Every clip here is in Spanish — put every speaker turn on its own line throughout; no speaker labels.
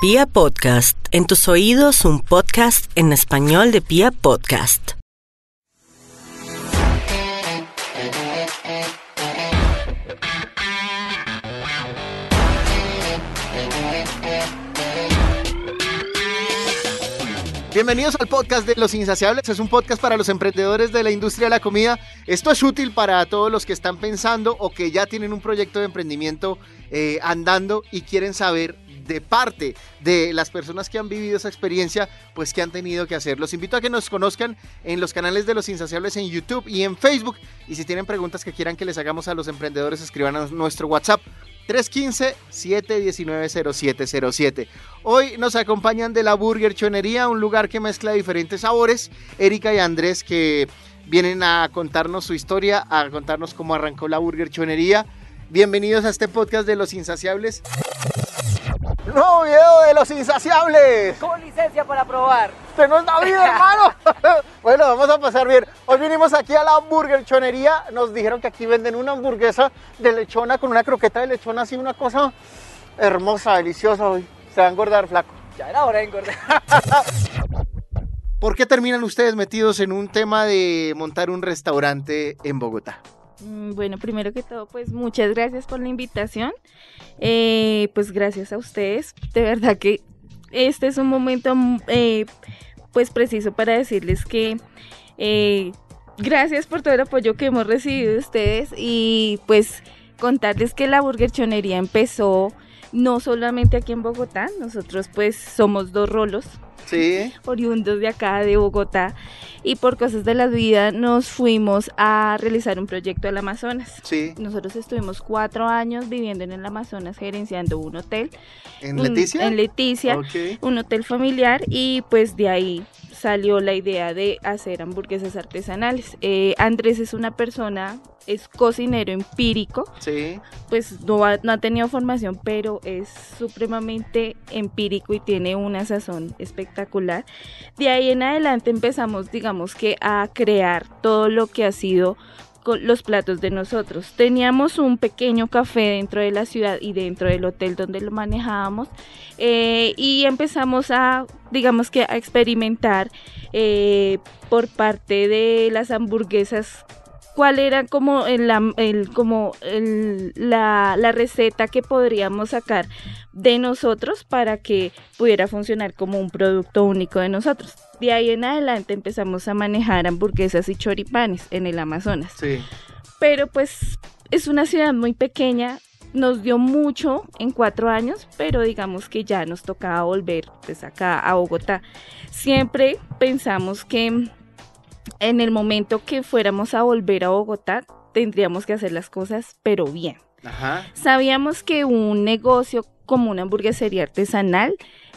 Pia Podcast, en tus oídos un podcast en español de Pia Podcast.
Bienvenidos al podcast de Los Insaciables. Es un podcast para los emprendedores de la industria de la comida. Esto es útil para todos los que están pensando o que ya tienen un proyecto de emprendimiento eh, andando y quieren saber de parte de las personas que han vivido esa experiencia, pues que han tenido que hacer. Los invito a que nos conozcan en los canales de Los Insaciables en YouTube y en Facebook. Y si tienen preguntas que quieran que les hagamos a los emprendedores, escriban a nuestro WhatsApp 315-719-0707. Hoy nos acompañan de la Burger Chonería, un lugar que mezcla diferentes sabores. Erika y Andrés que vienen a contarnos su historia, a contarnos cómo arrancó la Burger Chonería. Bienvenidos a este podcast de Los Insaciables. Nuevo video de Los Insaciables.
Con licencia para probar.
Está bien, hermano. bueno, vamos a pasar bien. Hoy vinimos aquí a la Burger Chonería. Nos dijeron que aquí venden una hamburguesa de lechona con una croqueta de lechona, así una cosa hermosa, deliciosa. Hoy se va a engordar, flaco.
Ya era hora de engordar.
¿Por qué terminan ustedes metidos en un tema de montar un restaurante en Bogotá?
Mm, Bueno, primero que todo, pues muchas gracias por la invitación. Eh, pues gracias a ustedes. De verdad que este es un momento mm, eh, pues preciso para decirles que eh, gracias por todo el apoyo que hemos recibido de ustedes y pues contarles que la burgerchonería empezó no solamente aquí en Bogotá, nosotros pues somos dos rolos,
Sí.
oriundos de acá de Bogotá y por cosas de la vida nos fuimos a realizar un proyecto al Amazonas.
Sí.
Nosotros estuvimos cuatro años viviendo en el Amazonas gerenciando un hotel.
¿En
un-
Leticia?
En Leticia,
Ok.
un hotel familiar y pues de ahí salió la idea de hacer hamburguesas artesanales. Eh, Andrés es una persona, es cocinero empírico,
Sí.
pues no ha, no ha tenido formación, pero es supremamente empírico y tiene una sazón espectacular. De ahí en adelante empezamos, digamos que, a crear todo lo que ha sido los platos de nosotros. Teníamos un pequeño café dentro de la ciudad y dentro del hotel donde lo manejábamos eh, y empezamos a, digamos que, a experimentar eh, por parte de las hamburguesas cuál era como el, como el- la, la receta que podríamos sacar de nosotros para que pudiera funcionar como un producto único de nosotros. De ahí en adelante empezamos a manejar hamburguesas y choripanes en el Amazonas.
Sí.
Pero pues es una ciudad muy pequeña, nos dio mucho en cuatro años, pero digamos que ya nos tocaba volver pues acá a Bogotá. Siempre pensamos que en el momento que fuéramos a volver a Bogotá, tendríamos que hacer las cosas, pero bien.
Ajá.
Sabíamos que un negocio como una hamburguesería artesanal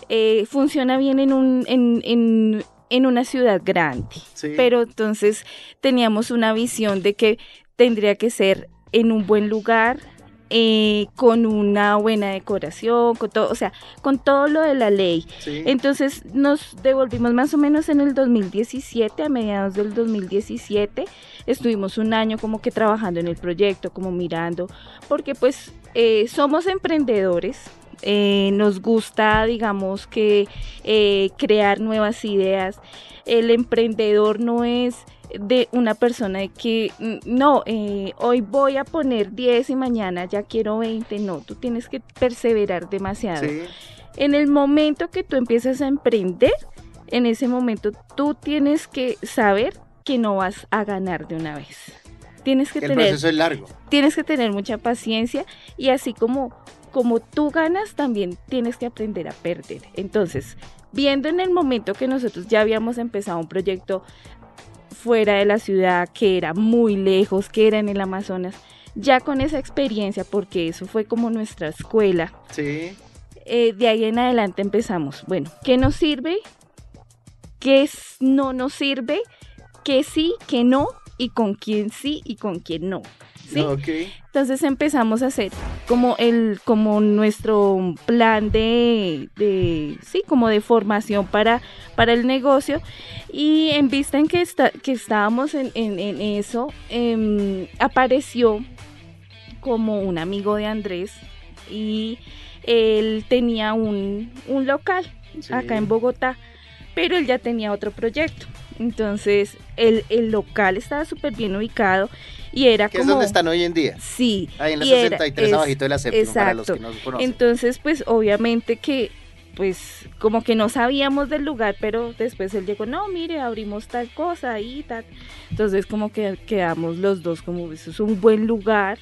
eh, funciona bien en, un, en, en- en una ciudad grande,
Sí.
pero entonces teníamos una visión de que tendría que ser en un buen lugar, eh, con una buena decoración, con todo, o sea, con todo lo de la ley.
Sí.
Entonces nos devolvimos más o menos en el 2017, a mediados del 2017. Estuvimos un año como que trabajando en el proyecto, como mirando, porque pues eh, somos emprendedores. eh, nos gusta, digamos que, eh, crear nuevas ideas. El emprendedor no es de una persona de que mm, no, eh, hoy voy a poner 10 y mañana ya quiero 20. No, tú tienes que perseverar demasiado.
Sí.
En el momento que tú empiezas a emprender, en ese momento tú tienes que saber que no vas a ganar de una vez. Tienes que
El
tener
proceso es largo.
tienes que tener mucha paciencia y así como como tú ganas también tienes que aprender a perder. Entonces, viendo en el momento que nosotros ya habíamos empezado un proyecto fuera de la ciudad, que era muy lejos, que era en el Amazonas, ya con esa experiencia, porque eso fue como nuestra escuela,
Sí.
eh, de ahí en adelante empezamos. Bueno, ¿qué nos sirve? ¿Qué no nos sirve? ¿Qué sí? ¿Qué no? Y con quién sí y con quién no. ¿Sí?
Ok.
Entonces empezamos a hacer como el, como nuestro plan de, de sí, como de formación para, para el negocio. Y en vista en que está, que estábamos en, en- en eso, em, apareció como un amigo de Andrés y él tenía un, un local
Sí.
acá en Bogotá, pero él ya tenía otro proyecto. Entonces, el, el local estaba súper bien ubicado y era
Que es
como...
donde están hoy en día.
Sí.
Ahí en la
y era-
63
es-
abajito de la séptima, para los que
exacto.
no conocen.
Entonces, pues obviamente que, pues como que no sabíamos del lugar, pero después él llegó, no, mire, abrimos tal cosa y tal. Entonces como que quedamos los dos como, eso es un buen lugar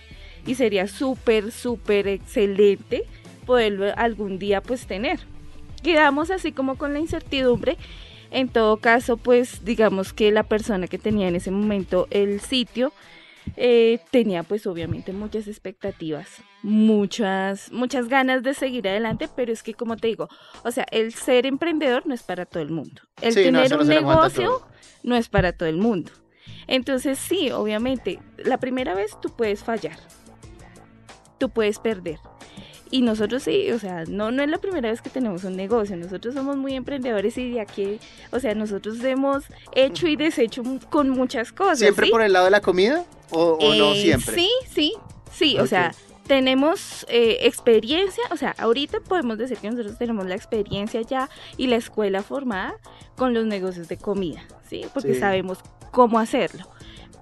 y sería súper, súper excelente poderlo algún día pues tener. Quedamos así como con la incertidumbre. En todo caso, pues digamos que la persona que tenía en ese momento el sitio, eh, tenía pues obviamente muchas expectativas, muchas, muchas ganas de seguir adelante, pero es que como te digo, o sea, el ser emprendedor no es para todo el mundo. El
Sí,
tener
no
un negocio no es para todo el mundo. Entonces sí, obviamente, la primera vez tú puedes fallar, tú puedes perder. Y nosotros sí, o sea, no, no es la primera vez que tenemos un negocio, nosotros somos muy emprendedores y de aquí, o sea, nosotros hemos hecho y deshecho con muchas cosas.
¿Siempre
¿sí?
por el lado de la comida o, o no
Eh,
siempre?
Sí, sí, sí, o sea, tenemos eh, experiencia, o sea, ahorita podemos decir que nosotros tenemos la experiencia ya y la escuela formada con los negocios de comida, ¿sí? Porque
Sí.
sabemos cómo hacerlo.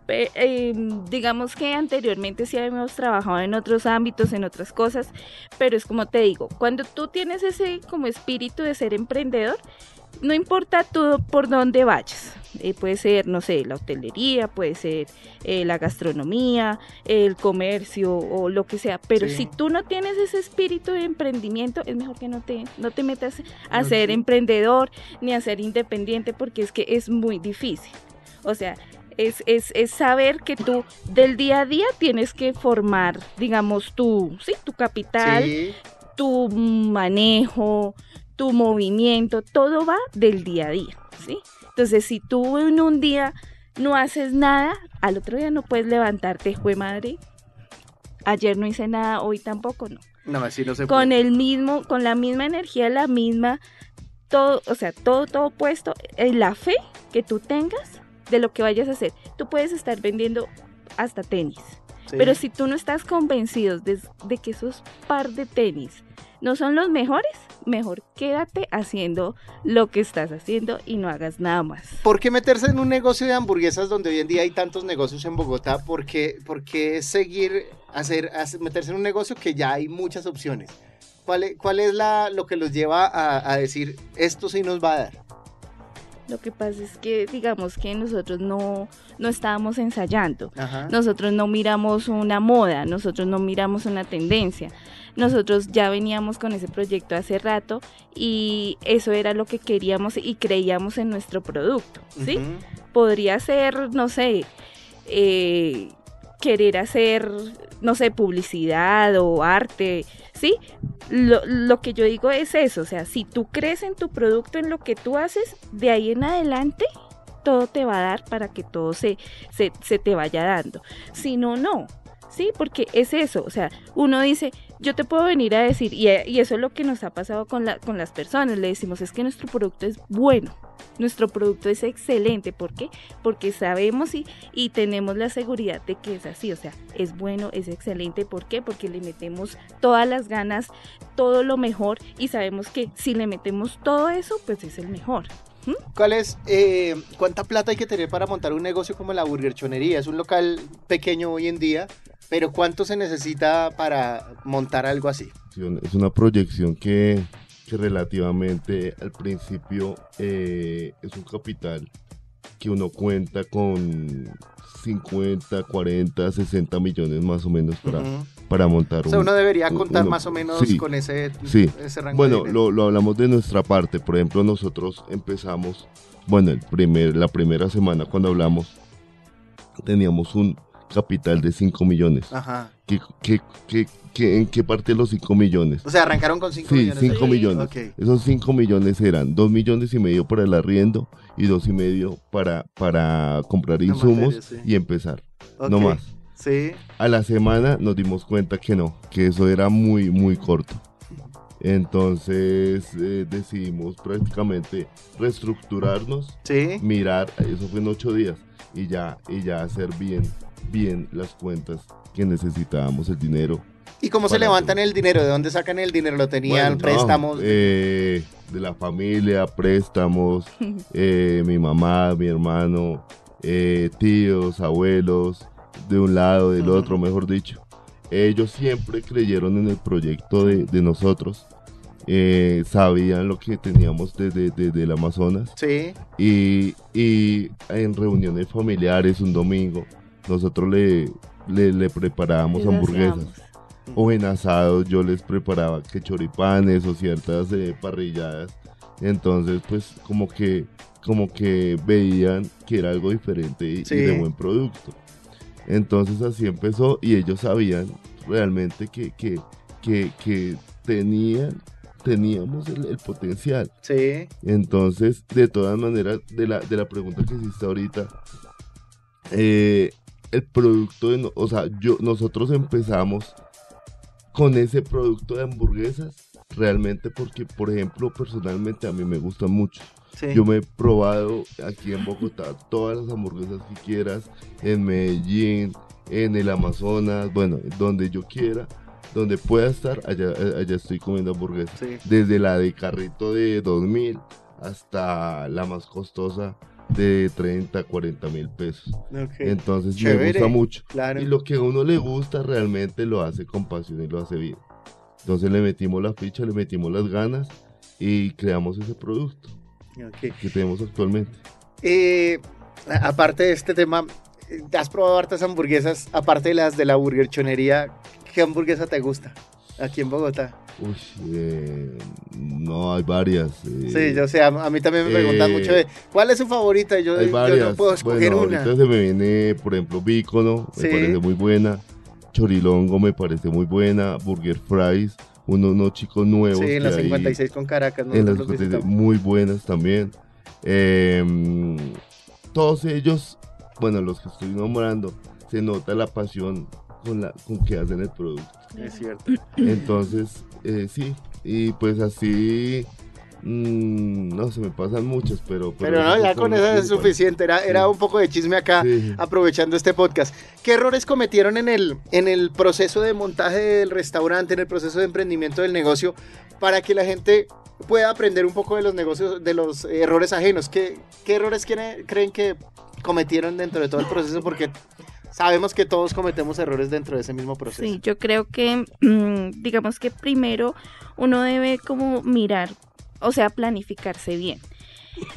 Eh, digamos que anteriormente sí habíamos trabajado en otros ámbitos, en otras cosas, pero es como te digo, cuando tú tienes ese como espíritu de ser emprendedor, no importa tú por dónde vayas. Eh, puede ser, no sé, la hotelería, puede ser eh, la gastronomía, el comercio o lo que sea. Pero
Sí.
si tú no tienes ese espíritu de emprendimiento, es mejor que no te, no te metas a ser emprendedor ni a ser independiente porque es que es muy difícil. O sea, es, es, es saber que tú del día a día tienes que formar, digamos, tu, sí, tu capital,
Sí,
tu manejo, tu movimiento, todo va del día a día, ¿sí? Entonces, si tú en un día no haces nada, al otro día no puedes levantarte, jue madre. Ayer no hice nada, hoy tampoco, no.
no, así no se
Con
puede.
el mismo, con la misma energía, la misma, todo, o sea, todo, todo puesto en la fe que tú tengas de lo que vayas a hacer. Tú puedes estar vendiendo hasta tenis.
Sí.
Pero si tú no estás convencido de, de que esos par de tenis no son los mejores, mejor quédate haciendo lo que estás haciendo y no hagas nada más.
¿Por qué meterse en un negocio de hamburguesas donde hoy en día hay tantos negocios en Bogotá? ¿Por qué, por qué seguir, hacer, hacer- meterse en un negocio que ya hay muchas opciones? ¿Cuál es, cuál es la, lo que los lleva a, a decir, esto sí nos va a dar?
Lo que pasa es que digamos que nosotros no, no estábamos ensayando.
Ajá.
Nosotros no miramos una moda, nosotros no miramos una tendencia. Nosotros ya veníamos con ese proyecto hace rato y eso era lo que queríamos y creíamos en nuestro producto, ¿sí? Podría ser, no sé, eh, querer hacer, no sé, publicidad o arte, ¿sí? Lo, lo que yo digo es eso, o sea, si tú crees en tu producto, en lo que tú haces, de ahí en adelante todo te va a dar para que todo se, se, se te vaya dando. Si no, no. Sí, porque es eso, o sea, uno dice, yo te puedo venir a decir, y, y eso es lo que nos ha pasado con, la, con las personas, le decimos, es que nuestro producto es bueno, nuestro producto es excelente, ¿por qué? Porque sabemos y, y tenemos la seguridad de que es así, o sea, es bueno, es excelente, ¿por qué? Porque le metemos todas las ganas, todo lo mejor y sabemos que si le metemos todo eso, pues es el mejor.
¿Cuál es, eh, cuánta plata hay que tener para montar un negocio como la burgerchonería? Es un local pequeño hoy en día, pero ¿cuánto se necesita para montar algo así?
Es una proyección que, que relativamente al principio eh, es un capital que uno cuenta con 50, 40, 60 millones más o menos para. Para montar
O sea,
un-
uno debería contar
uno-
más o menos
sí,
con ese,
sí.
ese rango de
Bueno,
dinero.
lo, lo hablamos de nuestra parte. Por ejemplo, nosotros empezamos, bueno, el primer, la primera semana cuando hablamos, teníamos un capital de 5 millones.
Ajá.
¿Qué, qué, qué- qué- en qué parte de los 5 millones?
O sea, arrancaron con 5
Sí,
millones.
5
Sí.
millones.
Ok.
Esos 5 millones eran 2 millones y medio para el arriendo y 2 y medio para, para comprar insumos
materia, sí.
y empezar.
Ok.
No más.
Sí.
A la semana nos dimos cuenta que no, que eso era muy, muy corto. Entonces eh, decidimos prácticamente reestructurarnos,
Sí.
mirar, eso fue en 8 días, y ya, y ya hacer bien, bien las cuentas que necesitábamos, el dinero
¿Y cómo se levantan el dinero? ¿De dónde sacan el dinero? ¿Lo tenían
Bueno, no,
préstamos?
eh, de la familia, préstamos, eh, mi mamá, mi hermano, eh, tíos, abuelos, de un lado, del otro, mejor dicho. Ellos siempre creyeron en el proyecto de, de nosotros, eh, sabían lo que teníamos desde, desde el Amazonas.
Sí.
y, y en reuniones familiares un domingo nosotros le, le, le preparábamos hamburguesas. O en asados yo les preparaba que choripanes o ciertas eh, parrilladas. Entonces pues como que como que veían que era algo diferente y, y de buen producto entonces así empezó y ellos sabían realmente que que, que, que tenían teníamos el, el potencial
Sí.
entonces, de todas maneras, de la, de la pregunta que hiciste ahorita, eh, el producto, de o sea, yo, nosotros empezamos con ese producto de hamburguesas, realmente porque, por ejemplo, personalmente a mí me gustan mucho.
Sí.
Yo me he probado aquí en Bogotá todas las hamburguesas que quieras, en Medellín, en el Amazonas, bueno, donde yo quiera, donde pueda estar, allá, allá estoy comiendo hamburguesas
Sí.
desde la de carrito de 2000 hasta la más costosa de 30, 40 mil pesos. Entonces me gusta mucho.
Claro.
Y lo que a uno le gusta realmente lo hace con pasión y lo hace bien. Entonces le metimos la ficha, le metimos las ganas y creamos ese producto
Ok.
que tenemos actualmente.
Eh, aparte de este tema, eh, ¿has probado hartas hamburguesas? Aparte de las de la burgerchonería, ¿qué hamburguesa te gusta aquí en Bogotá?
Uy, eh, no, hay varias. eh,
Sí, yo sé, a, a mí también me preguntan
eh,
mucho de ¿cuál es su favorita? Yo,
Hay
yo
varias.
no puedo escoger
bueno,
una.
se me viene, por ejemplo, Bícono,
Sí.
me parece muy buena. Chorilongo me parece muy buena. Burger Fries, uno- unos chicos nuevos.
Sí, en la
que hay
56 con Caracas.
en las
los
56,
visitamos.
muy buenas también. Eh, todos ellos, bueno, los que estoy nombrando, se nota la pasión con, la, con que hacen el producto.
Es cierto.
Entonces, eh, sí, y pues así, mm, no, se me pasan muchas, pero...
Pero no, ya con eso es suficiente. Era, era un poco de chisme acá,
Sí.
aprovechando este podcast. ¿Qué errores cometieron en el, en el proceso de montaje del restaurante, en el proceso de emprendimiento del negocio, para que la gente pueda aprender un poco de los negocios, de los errores ajenos? ¿Qué, qué errores quiere- creen que cometieron dentro de todo el proceso? Porque sabemos que todos cometemos errores dentro de ese mismo proceso.
Sí, yo creo que, mm, digamos que primero uno debe como mirar, o sea, planificarse bien.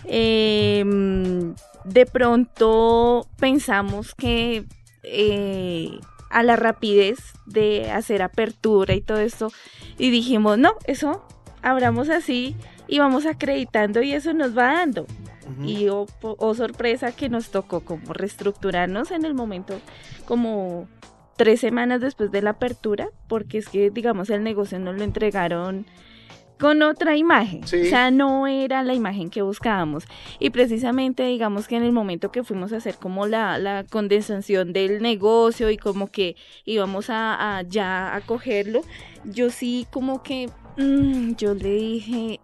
Eh, mm, de pronto pensamos que eh, a la rapidez de hacer apertura y todo esto, y dijimos, no, eso abramos así y vamos acreditando y eso nos va dando. Y oh, oh, sorpresa que nos tocó como reestructurarnos en el momento como tres semanas después de la apertura, porque es que digamos el negocio nos lo entregaron con otra imagen,
Sí.
o sea, no era la imagen que buscábamos. Y precisamente digamos que en el momento que fuimos a hacer como la, la condensación del negocio y como que íbamos a, a ya a cogerlo, yo sí como que, mm, yo le dije,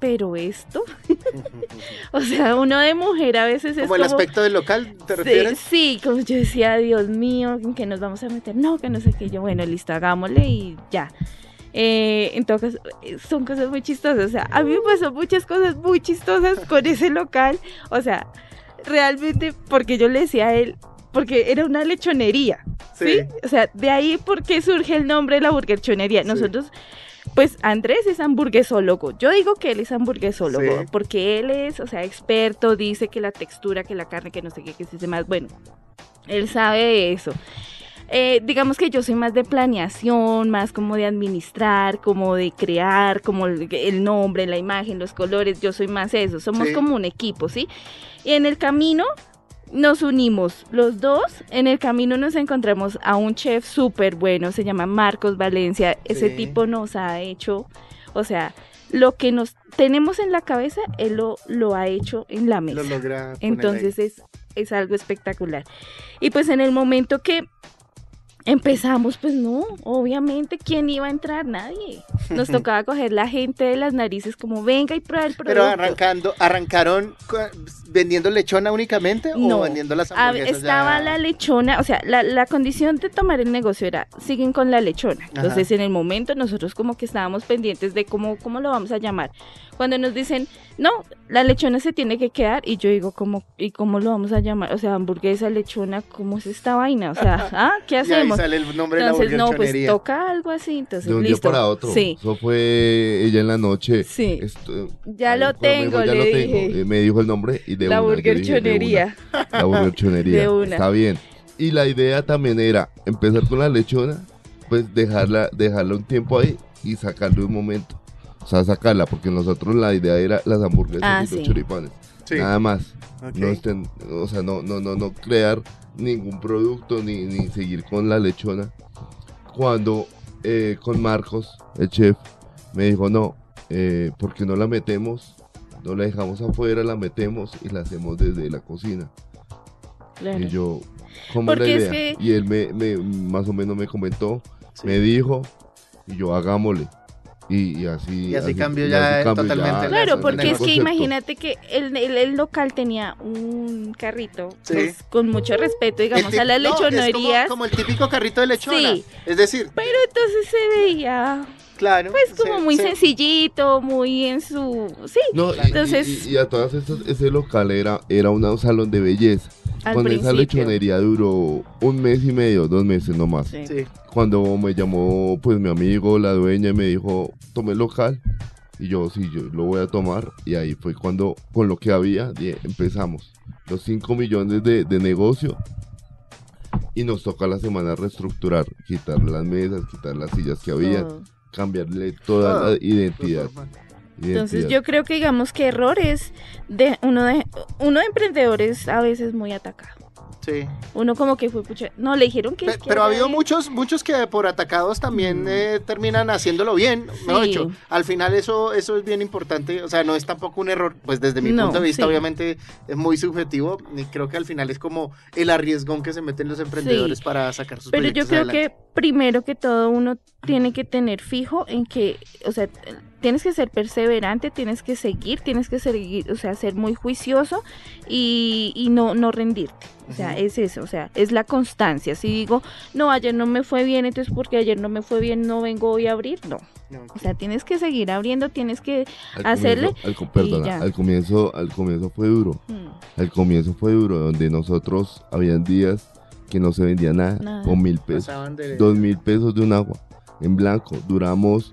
pero esto, o sea, uno de mujer a veces es
Como el aspecto del local, ¿te
Sí,
refieres?
Sí, como yo decía, Dios mío, ¿en qué nos vamos a meter? No, que no sé qué. Yo, bueno, listo, hagámosle y ya. Eh, en todo caso, eh, son cosas muy chistosas. O sea, a mí me pasó muchas cosas muy chistosas con ese local. O sea, realmente, porque yo le decía a él, porque era una lechonería. ¿sí? O sea, de ahí por qué surge el nombre de la burgerchonería.
Sí.
Nosotros, pues Andrés es hamburguesólogo. Yo digo que él es hamburguesólogo
Sí.
porque él es, o sea, experto, dice que la textura, que la carne, que no sé qué, que se dice más. Bueno, él sabe de eso. Eh, digamos que yo soy más de planeación, más como de administrar, como de crear, como el, el nombre, la imagen, los colores, yo soy más eso, somos
Sí.
como un equipo, ¿sí? Y en el camino nos unimos los dos, en el camino nos encontramos a un chef súper bueno, se llama Marcos Valencia, ese
Sí.
tipo nos ha hecho, o sea, lo que nos tenemos en la cabeza, él lo, lo ha hecho en la mesa.
Lo logra.
Entonces es, es algo espectacular. Y pues en el momento que empezamos, pues no, obviamente, ¿quién iba a entrar? Nadie. nos tocaba coger la gente de las narices como venga y prueba el producto.
Pero arrancando, ¿arrancaron vendiendo lechona únicamente
No,
o vendiendo las hamburguesas?
estaba
ya?
la lechona, o sea, la, la condición de tomar el negocio era, siguen con la lechona. Entonces, en el momento nosotros como que estábamos pendientes de cómo, cómo lo vamos a llamar. Cuando nos dicen, no, la lechona se tiene que quedar, y yo digo, ¿cómo, ¿y cómo lo vamos a llamar? O sea, hamburguesa, lechona, ¿cómo es esta vaina? O sea, ¿ah? ¿Qué
Y sale el nombre
Entonces,
de la
no, pues toca algo así, entonces
de un
listo.
día para otro.
Sí,
Eso fue ella en la noche.
sí.
Esto-
Ya lo
dijo,
tengo,
ya
le
lo tengo.
dije.
Eh, Me dijo el nombre y de
la
una. yo dije, de
burgerchonería.
una. La burgerchonería.
De una.
Está bien. Y la idea también era empezar con la lechona, pues dejarla, dejarla un tiempo ahí y sacarle un momento. O sea, sacarla, porque nosotros la idea era las hamburguesas
Ah,
y
sí.
los choripanes.
Sí.
Nada más. No estén, o sea, no, no, no, no crear ningún producto ni, ni seguir con la lechona. Cuando eh, con Marcos, el chef, me dijo, no, eh, porque no la metemos, no la dejamos afuera, la metemos y la hacemos desde la cocina.
Claro.
Y yo, ¿cómo es la
es
idea?
que-
Y él me, me- más o menos me comentó,
Sí.
me dijo, y yo hagámosle. Y, y así.
Y así cambió
y
ya
así cambió
totalmente
ya
Claro, porque es que
concepto.
imagínate que el, el- el local tenía un carrito,
Sí.
pues, con mucho respeto, digamos,
El
a las
no, es como-
lechonerías.
como, el típico carrito de lechona.
Sí.
Es decir,
Pero entonces se veía,
claro.
pues, como muy
se-
sencillito, muy en su... Sí,
No,
Entonces-
y, y a todas estas, ese local era, era un salón de belleza.
al
Con esa
principio.
lechonería duró un mes y medio, dos meses nomás.
Sí.
Sí.
Cuando me llamó pues mi amigo, la dueña, y me dijo, tome el local. Y yo, sí, yo lo voy a tomar. Y ahí fue cuando, con lo que había, empezamos. Los 5 millones de, de negocio. Y nos toca la semana reestructurar, quitar las mesas, quitar las sillas que había,
Todo.
Cambiarle toda la identidad.
Entonces
identidad.
yo creo que digamos que errores de uno de uno de emprendedores a veces muy atacado.
Sí.
Uno como que fue pucha, no le dijeron que
Pe- Pero ha habido muchos, muchos que por atacados también
Mm.
eh, terminan haciéndolo bien. Mejor dicho, al final eso, eso es bien importante. O sea, no es tampoco un error. Pues desde mi
No,
punto de vista,
sí.
obviamente es muy subjetivo. Y creo que al final es como el arriesgón que se meten los emprendedores para sacar sus
Pero yo creo
adelante.
que primero que todo uno tiene que tener fijo en que, o sea, tienes que ser perseverante, tienes que seguir, tienes que seguir, o sea, ser muy juicioso y, y no, no rendirte. O sea, es eso, o sea, es la constancia. Si digo, no, ayer no me fue bien, entonces porque ayer no me fue bien, no vengo hoy a abrir, no.
No,
O sea, tienes que seguir abriendo, tienes que...
Al
hacerle
comienzo- al co- perdona, al comienzo, al comienzo fue duro.
mm,
Al comienzo fue duro, donde nosotros habían días que no se vendía nada,
Nada.
con mil pesos, dos mil pesos de un agua en blanco. Duramos,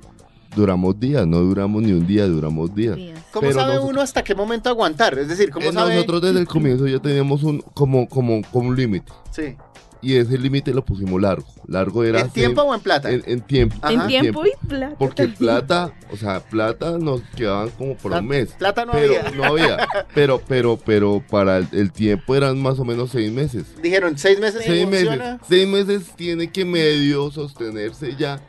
duramos días, no duramos ni un día, duramos días.
¿Cómo
pero
sabe
nosotros-
uno hasta qué momento aguantar? Es decir, ¿cómo
Eh,
sabe?
Nosotros desde el comienzo ya teníamos un como como como un límite
Sí.
y ese límite lo pusimos largo. Largo era
¿En tiempo o en plata?
en, en tiempo.
Ajá.
En tiempo y plata.
Porque
también.
plata, o sea, plata nos quedaban como por un mes.
Plata no
pero
había.
no había. Pero, pero, pero para el, el tiempo eran más o menos seis meses.
Dijeron, seis meses
Seis meses.
funciona.
Seis meses tiene que medio sostenerse ya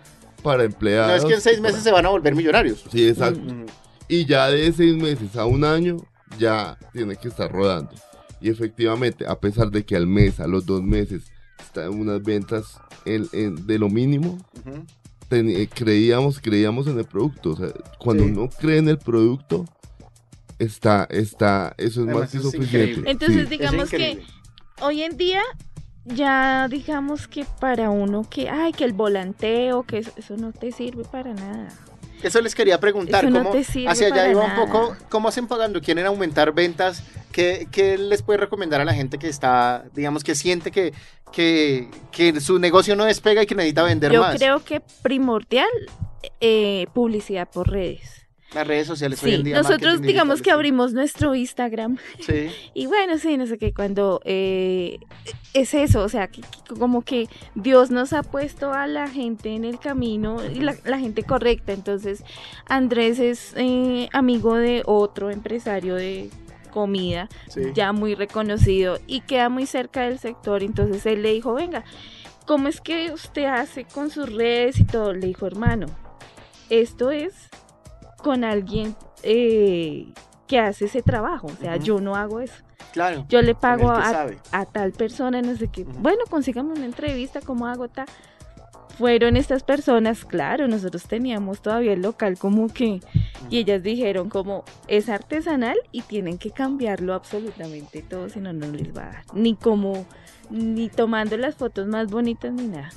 para empleados.
No es que en seis meses se van a volver millonarios.
Sí, exacto.
Ujú.
Y ya de seis meses a un año, ya tiene que estar rodando. Y efectivamente, a pesar de que al mes, a los dos meses, están unas ventas en- en- de lo mínimo,
Ujú.
ten- eh, creíamos, creíamos en el producto. O sea, cuando
Sí.
uno cree en el producto, está, está, eso es
Además,
más que
es
suficiente.
increíble.
Entonces,
Sí.
digamos que hoy en día ya digamos que para uno que ay que el volanteo que eso, eso no te sirve para nada
Eso les quería preguntar,
Eso no
¿cómo
te sirve
hacia allá iba
nada.
un poco? ¿Cómo hacen pagando? ¿Quieren aumentar ventas? ¿Qué, qué les puede recomendar a la gente que está, digamos, que siente que, que, que su negocio no despega y que necesita vender
yo
más?
creo que primordial eh, publicidad por redes
Las redes sociales hoy
sí
en día.
nosotros digamos
digital,
que
sí.
abrimos nuestro Instagram
Sí,
y bueno sí no sé qué cuando eh, es eso o sea que, que como que Dios nos ha puesto a la gente en el camino y la, la gente correcta entonces Andrés es eh, amigo de otro empresario de comida
sí.
ya muy reconocido y queda muy cerca del sector. Entonces él le dijo, venga, ¿cómo es que usted hace con sus redes y todo? Le dijo, hermano, esto es con alguien eh, que hace ese trabajo. O sea, yo no hago eso.
Claro.
Yo le pago a, tal persona, no sé qué. Bueno, consigamos una entrevista, ¿cómo hago tal? fueron estas personas, claro, nosotros teníamos todavía el local como que, y ellas dijeron como es artesanal y tienen que cambiarlo absolutamente todo, si no, no les va a dar, ni como, ni tomando las fotos más bonitas ni nada.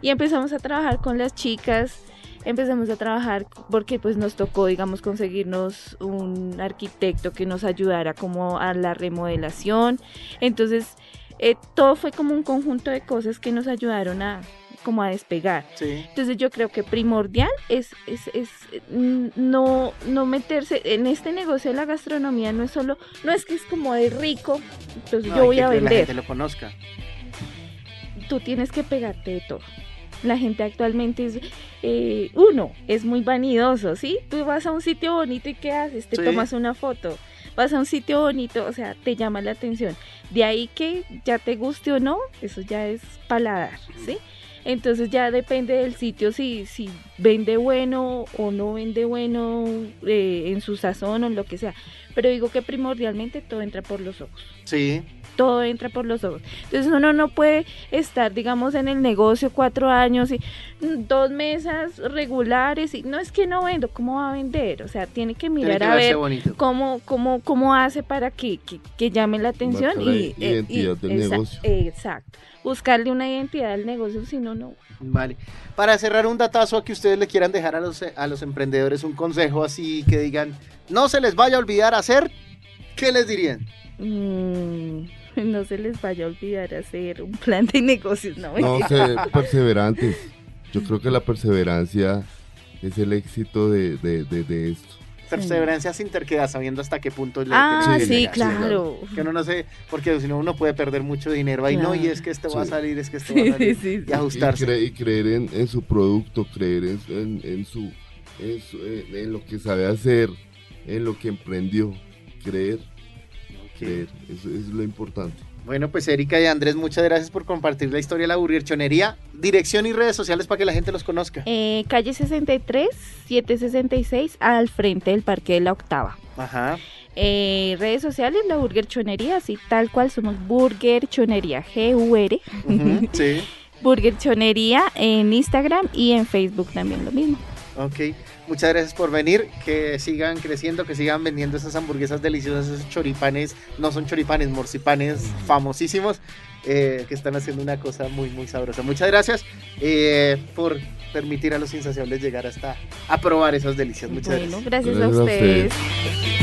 Y empezamos a trabajar con las chicas, empezamos a trabajar porque pues nos tocó, digamos, conseguirnos un arquitecto que nos ayudara como a la remodelación. Entonces, eh, todo fue como un conjunto de cosas que nos ayudaron a como a despegar.
Sí.
Entonces yo creo que primordial es, es, es mm, no, no meterse en este negocio de la gastronomía, no es solo, no es que es como de rico, entonces
No,
yo voy a
que la
vender
gente lo conozca.
tú tienes que pegarte de todo. La gente actualmente es, eh, uno, es muy vanidoso, ¿sí? Tú vas a un sitio bonito y ¿qué haces? Te
Sí.
tomas una foto. Vas a un sitio bonito, o sea, te llama la atención. De ahí que ya te guste o no, eso ya es paladar, ¿sí? Entonces ya depende del sitio si, si vende bueno o no vende bueno eh, en su sazón o en lo que sea. Pero digo que primordialmente todo entra por los ojos
Sí.
Todo entra por los ojos. Entonces uno no puede estar, digamos, en el negocio cuatro años y dos mesas regulares y no es que no vendo, ¿cómo va a vender? O sea, tiene que
Tiene
mirar
que
a ver
bonito.
cómo, cómo, cómo hace para que, que, que llame la atención y, eh,
identidad del negocio.
Exacto. Buscarle una identidad al negocio, si no, no.
Vale. Para cerrar un datazo a que ustedes le quieran dejar a los, a los emprendedores un consejo así que digan, no se les vaya a olvidar hacer, ¿qué les dirían?
Mm, no se les vaya a olvidar hacer un plan de negocios, no.
No, ser perseverantes. Yo creo que la perseverancia es el éxito de, de, de, de esto.
Perseverancia sin terquedad, sabiendo hasta qué punto le
Ah, sí, claro.
Que uno no sé, porque si no uno puede perder mucho dinero ahí, no, y es que esto va a salir, es que esto
Sí,
va a salir,
sí, sí.
y
Y,
ajustarse.
cre- y creer en, en su producto, creer en, su- en, en su, en, su- en- en lo que sabe hacer, en lo que emprendió. Creer, creer, eso, es lo importante.
Bueno, pues Erika y Andrés, muchas gracias por compartir la historia de la burgerchonería. Dirección y redes sociales para que la gente los conozca.
Eh, calle 63, 766, al frente del Parque de la Octava.
Ajá.
Eh, redes sociales, la Burger Chonería, así tal cual somos Burger Chonería, G-U-R,
ujú, Sí.
Burger Chonería en Instagram y en Facebook también lo mismo.
Ok, muchas gracias por venir, que sigan creciendo, que sigan vendiendo esas hamburguesas deliciosas, esos choripanes, no son choripanes, morcipanes famosísimos, eh, que están haciendo una cosa muy, muy sabrosa. Muchas gracias eh, por permitir a los insaciables llegar hasta a probar esas delicias. Muchas
bueno,
gracias.
gracias, a
ustedes.